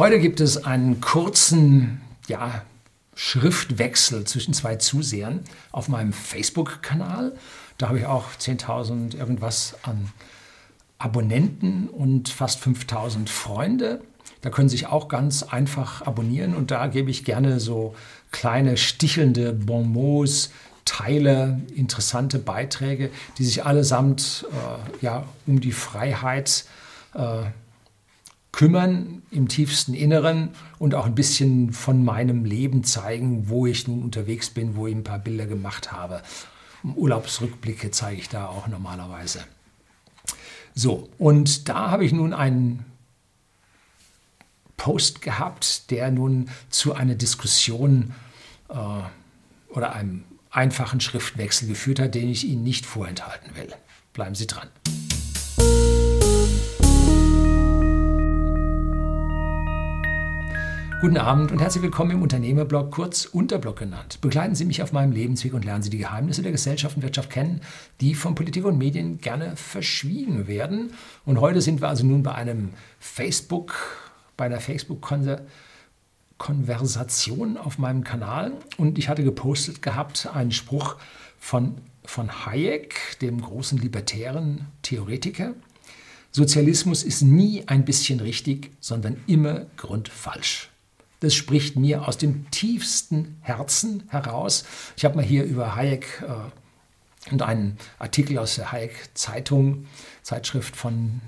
Heute gibt es einen kurzen ja, Schriftwechsel zwischen zwei Zusehern auf meinem Facebook-Kanal. Da habe ich auch 10.000 irgendwas an Abonnenten und fast 5.000 Freunde. Da können Sie sich auch ganz einfach abonnieren und da gebe ich gerne so kleine stichelnde Bonmots, Teile, interessante Beiträge, die sich allesamt äh, ja, um die Freiheit äh, kümmern im tiefsten Inneren und auch ein bisschen von meinem Leben zeigen, wo ich nun unterwegs bin, wo ich ein paar Bilder gemacht habe. Urlaubsrückblicke zeige ich da auch normalerweise. So, und da habe ich nun einen Post gehabt, der nun zu einer Diskussion äh, oder einem einfachen Schriftwechsel geführt hat, den ich Ihnen nicht vorenthalten will. Bleiben Sie dran. Guten Abend und herzlich willkommen im Unternehmerblog, kurz Unterblog genannt. Begleiten Sie mich auf meinem Lebensweg und lernen Sie die Geheimnisse der Gesellschaft und Wirtschaft kennen, die von Politik und Medien gerne verschwiegen werden. Und heute sind wir also nun bei einem Facebook, bei einer Facebook-Konversation auf meinem Kanal und ich hatte gepostet gehabt einen Spruch von, von Hayek, dem großen libertären Theoretiker. Sozialismus ist nie ein bisschen richtig, sondern immer grundfalsch. Das spricht mir aus dem tiefsten Herzen heraus. Ich habe mal hier über Hayek äh, und einen Artikel aus der Hayek-Zeitung, Zeitschrift von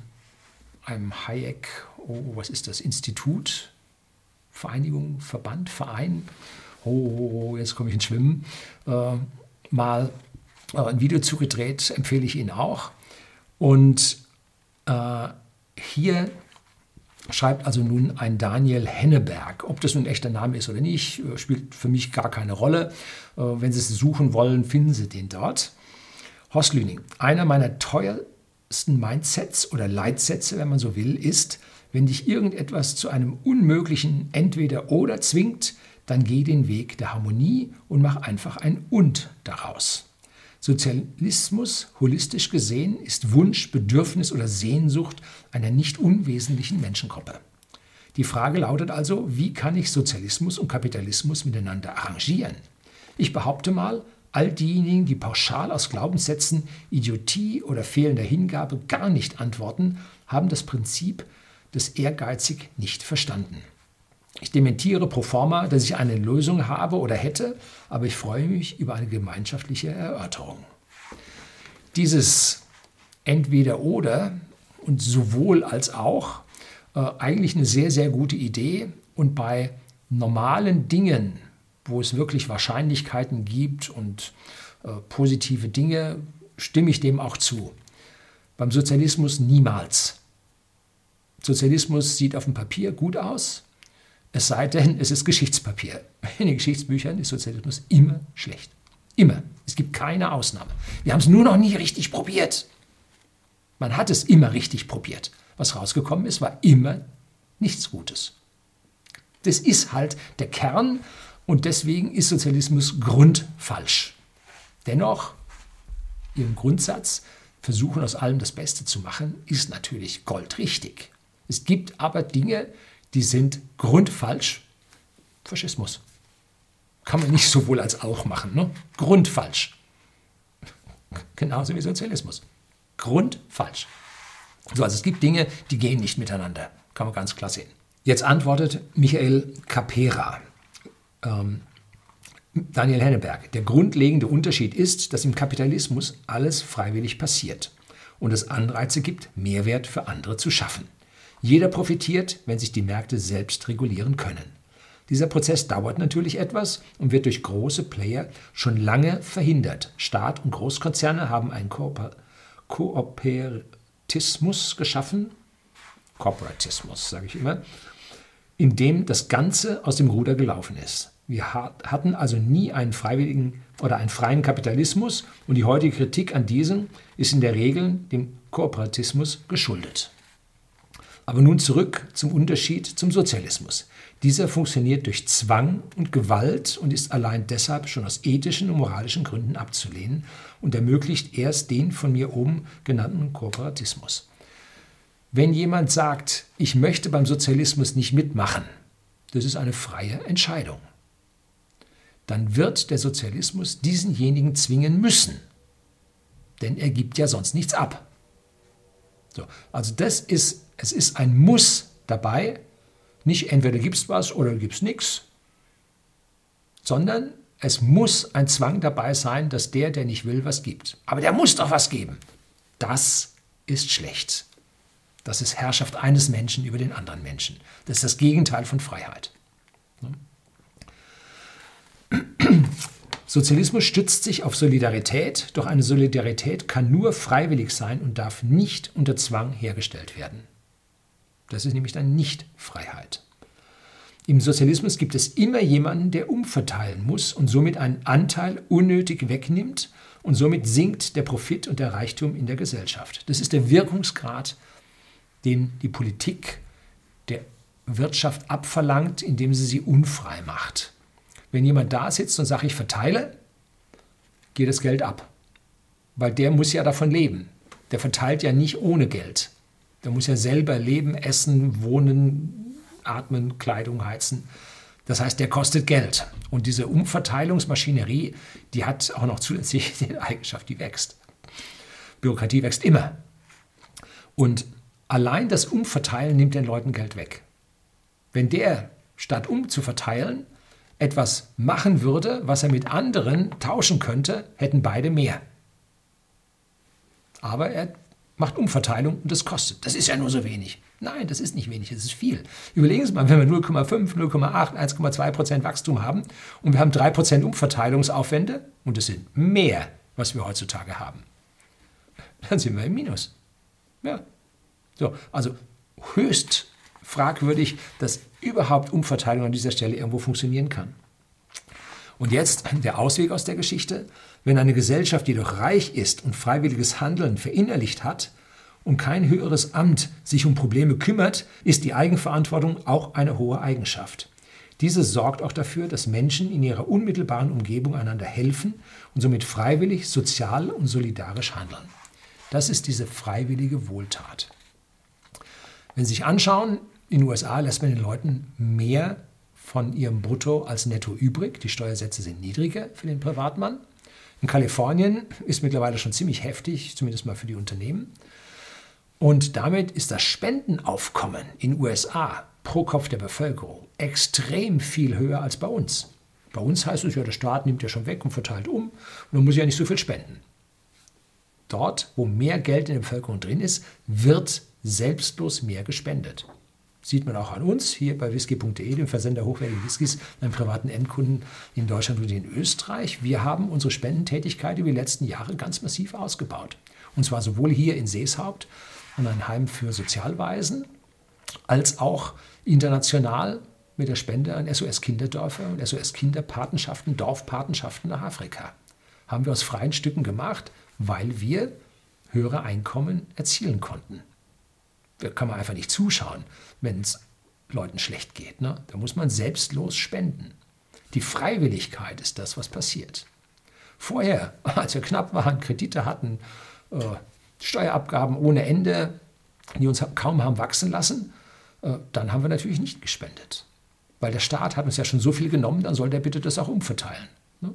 einem Hayek, oh, was ist das, Institut, Vereinigung, Verband, Verein, oh, oh, oh jetzt komme ich ins Schwimmen, äh, mal äh, ein Video zugedreht, empfehle ich Ihnen auch. Und äh, hier schreibt also nun ein Daniel Henneberg. Ob das nun ein echter Name ist oder nicht, äh, spielt für mich gar keine Rolle. Äh, wenn Sie es suchen wollen, finden Sie den dort. Horst Lüning, einer meiner teuersten Mindsets oder Leitsätze, wenn man so will, ist, wenn dich irgendetwas zu einem unmöglichen Entweder-Oder zwingt, dann geh den Weg der Harmonie und mach einfach ein Und daraus. Sozialismus, holistisch gesehen, ist Wunsch, Bedürfnis oder Sehnsucht einer nicht unwesentlichen Menschengruppe. Die Frage lautet also, wie kann ich Sozialismus und Kapitalismus miteinander arrangieren? Ich behaupte mal, all diejenigen, die pauschal aus Glaubenssätzen, Idiotie oder fehlender Hingabe gar nicht antworten, haben das Prinzip des Ehrgeizig nicht verstanden. Ich dementiere pro forma, dass ich eine Lösung habe oder hätte, aber ich freue mich über eine gemeinschaftliche Erörterung. Dieses Entweder-Oder und sowohl als auch äh, eigentlich eine sehr, sehr gute Idee und bei normalen Dingen, wo es wirklich Wahrscheinlichkeiten gibt und äh, positive Dinge, stimme ich dem auch zu. Beim Sozialismus niemals. Sozialismus sieht auf dem Papier gut aus, es sei denn, es ist Geschichtspapier. In den Geschichtsbüchern ist Sozialismus immer schlecht. Immer. Es gibt keine Ausnahme. Wir haben es nur noch nie richtig probiert. Man hat es immer richtig probiert. Was rausgekommen ist, war immer nichts Gutes. Das ist halt der Kern und deswegen ist Sozialismus grundfalsch. Dennoch, im Grundsatz, versuchen aus allem das Beste zu machen, ist natürlich goldrichtig. Es gibt aber Dinge, die sind grundfalsch. Faschismus. Kann man nicht sowohl als auch machen. Ne? Grundfalsch. Genauso wie Sozialismus. Grundfalsch. So, also es gibt Dinge, die gehen nicht miteinander. Kann man ganz klar sehen. Jetzt antwortet Michael Capera. Ähm, Daniel Henneberg. Der grundlegende Unterschied ist, dass im Kapitalismus alles freiwillig passiert und es Anreize gibt, Mehrwert für andere zu schaffen. Jeder profitiert, wenn sich die Märkte selbst regulieren können. Dieser Prozess dauert natürlich etwas und wird durch große Player schon lange verhindert. Staat und Großkonzerne haben einen Kooperatismus geschaffen, Kooperatismus sage ich immer, in dem das Ganze aus dem Ruder gelaufen ist. Wir hatten also nie einen freiwilligen oder einen freien Kapitalismus und die heutige Kritik an diesem ist in der Regel dem Kooperatismus geschuldet. Aber nun zurück zum Unterschied zum Sozialismus. Dieser funktioniert durch Zwang und Gewalt und ist allein deshalb schon aus ethischen und moralischen Gründen abzulehnen und ermöglicht erst den von mir oben genannten Kooperatismus. Wenn jemand sagt, ich möchte beim Sozialismus nicht mitmachen, das ist eine freie Entscheidung, dann wird der Sozialismus diesenjenigen zwingen müssen, denn er gibt ja sonst nichts ab. So, also das ist, es ist ein Muss dabei, nicht entweder gibt es was oder gibt es nichts, sondern es muss ein Zwang dabei sein, dass der, der nicht will, was gibt. Aber der muss doch was geben. Das ist schlecht. Das ist Herrschaft eines Menschen über den anderen Menschen. Das ist das Gegenteil von Freiheit. Sozialismus stützt sich auf Solidarität, doch eine Solidarität kann nur freiwillig sein und darf nicht unter Zwang hergestellt werden. Das ist nämlich dann nicht Freiheit. Im Sozialismus gibt es immer jemanden, der umverteilen muss und somit einen Anteil unnötig wegnimmt und somit sinkt der Profit und der Reichtum in der Gesellschaft. Das ist der Wirkungsgrad, den die Politik der Wirtschaft abverlangt, indem sie sie unfrei macht. Wenn jemand da sitzt und sagt, ich verteile, geht das Geld ab. Weil der muss ja davon leben. Der verteilt ja nicht ohne Geld. Der muss ja selber leben, essen, wohnen, atmen, Kleidung heizen. Das heißt, der kostet Geld. Und diese Umverteilungsmaschinerie, die hat auch noch zusätzlich die Eigenschaft, die wächst. Bürokratie wächst immer. Und allein das Umverteilen nimmt den Leuten Geld weg. Wenn der, statt umzuverteilen, etwas machen würde, was er mit anderen tauschen könnte, hätten beide mehr. Aber er macht Umverteilung und das kostet. Das ist ja nur so wenig. Nein, das ist nicht wenig, das ist viel. Überlegen Sie mal, wenn wir 0,5, 0,8, 1,2 Prozent Wachstum haben und wir haben 3 Prozent Umverteilungsaufwände und das sind mehr, was wir heutzutage haben, dann sind wir im Minus. Ja. So, also höchst fragwürdig, dass überhaupt Umverteilung an dieser Stelle irgendwo funktionieren kann. Und jetzt der Ausweg aus der Geschichte. Wenn eine Gesellschaft jedoch reich ist und freiwilliges Handeln verinnerlicht hat, und kein höheres Amt sich um Probleme kümmert, ist die Eigenverantwortung auch eine hohe Eigenschaft. Diese sorgt auch dafür, dass Menschen in ihrer unmittelbaren Umgebung einander helfen und somit freiwillig, sozial und solidarisch handeln. Das ist diese freiwillige Wohltat. Wenn Sie sich anschauen, in den USA lässt man den Leuten mehr von ihrem Brutto als Netto übrig. Die Steuersätze sind niedriger für den Privatmann. In Kalifornien ist mittlerweile schon ziemlich heftig, zumindest mal für die Unternehmen. Und damit ist das Spendenaufkommen in USA pro Kopf der Bevölkerung extrem viel höher als bei uns. Bei uns heißt es ja, der Staat nimmt ja schon weg und verteilt um und dann muss ja nicht so viel spenden. Dort, wo mehr Geld in der Bevölkerung drin ist, wird selbstlos mehr gespendet. Sieht man auch an uns hier bei whisky.de, dem Versender hochwertigen Whiskys, einem privaten Endkunden in Deutschland und in Österreich. Wir haben unsere Spendentätigkeit über die letzten Jahre ganz massiv ausgebaut. Und zwar sowohl hier in Seeshaupt an ein Heim für Sozialweisen, als auch international mit der Spende an SOS-Kinderdörfer und SOS-Kinderpatenschaften, Dorfpatenschaften nach Afrika. Haben wir aus freien Stücken gemacht, weil wir höhere Einkommen erzielen konnten. Da kann man einfach nicht zuschauen, wenn es Leuten schlecht geht. Ne? Da muss man selbstlos spenden. Die Freiwilligkeit ist das, was passiert. Vorher, als wir knapp waren, Kredite hatten, äh, Steuerabgaben ohne Ende, die uns kaum haben wachsen lassen, äh, dann haben wir natürlich nicht gespendet. Weil der Staat hat uns ja schon so viel genommen, dann soll der bitte das auch umverteilen. Ne?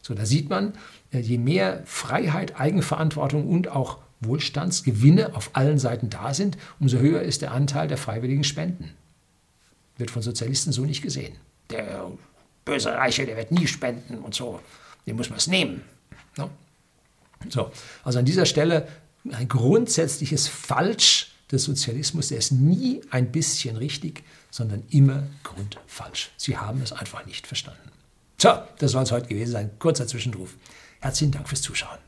So, da sieht man, äh, je mehr Freiheit, Eigenverantwortung und auch Wohlstandsgewinne auf allen Seiten da sind, umso höher ist der Anteil der freiwilligen Spenden. Wird von Sozialisten so nicht gesehen. Der böse Reiche, der wird nie spenden und so. Dem muss man es nehmen. Ne? So, also an dieser Stelle ein grundsätzliches Falsch des Sozialismus, der ist nie ein bisschen richtig, sondern immer grundfalsch. Sie haben es einfach nicht verstanden. So, das soll es heute gewesen sein. Kurzer Zwischenruf. Herzlichen Dank fürs Zuschauen.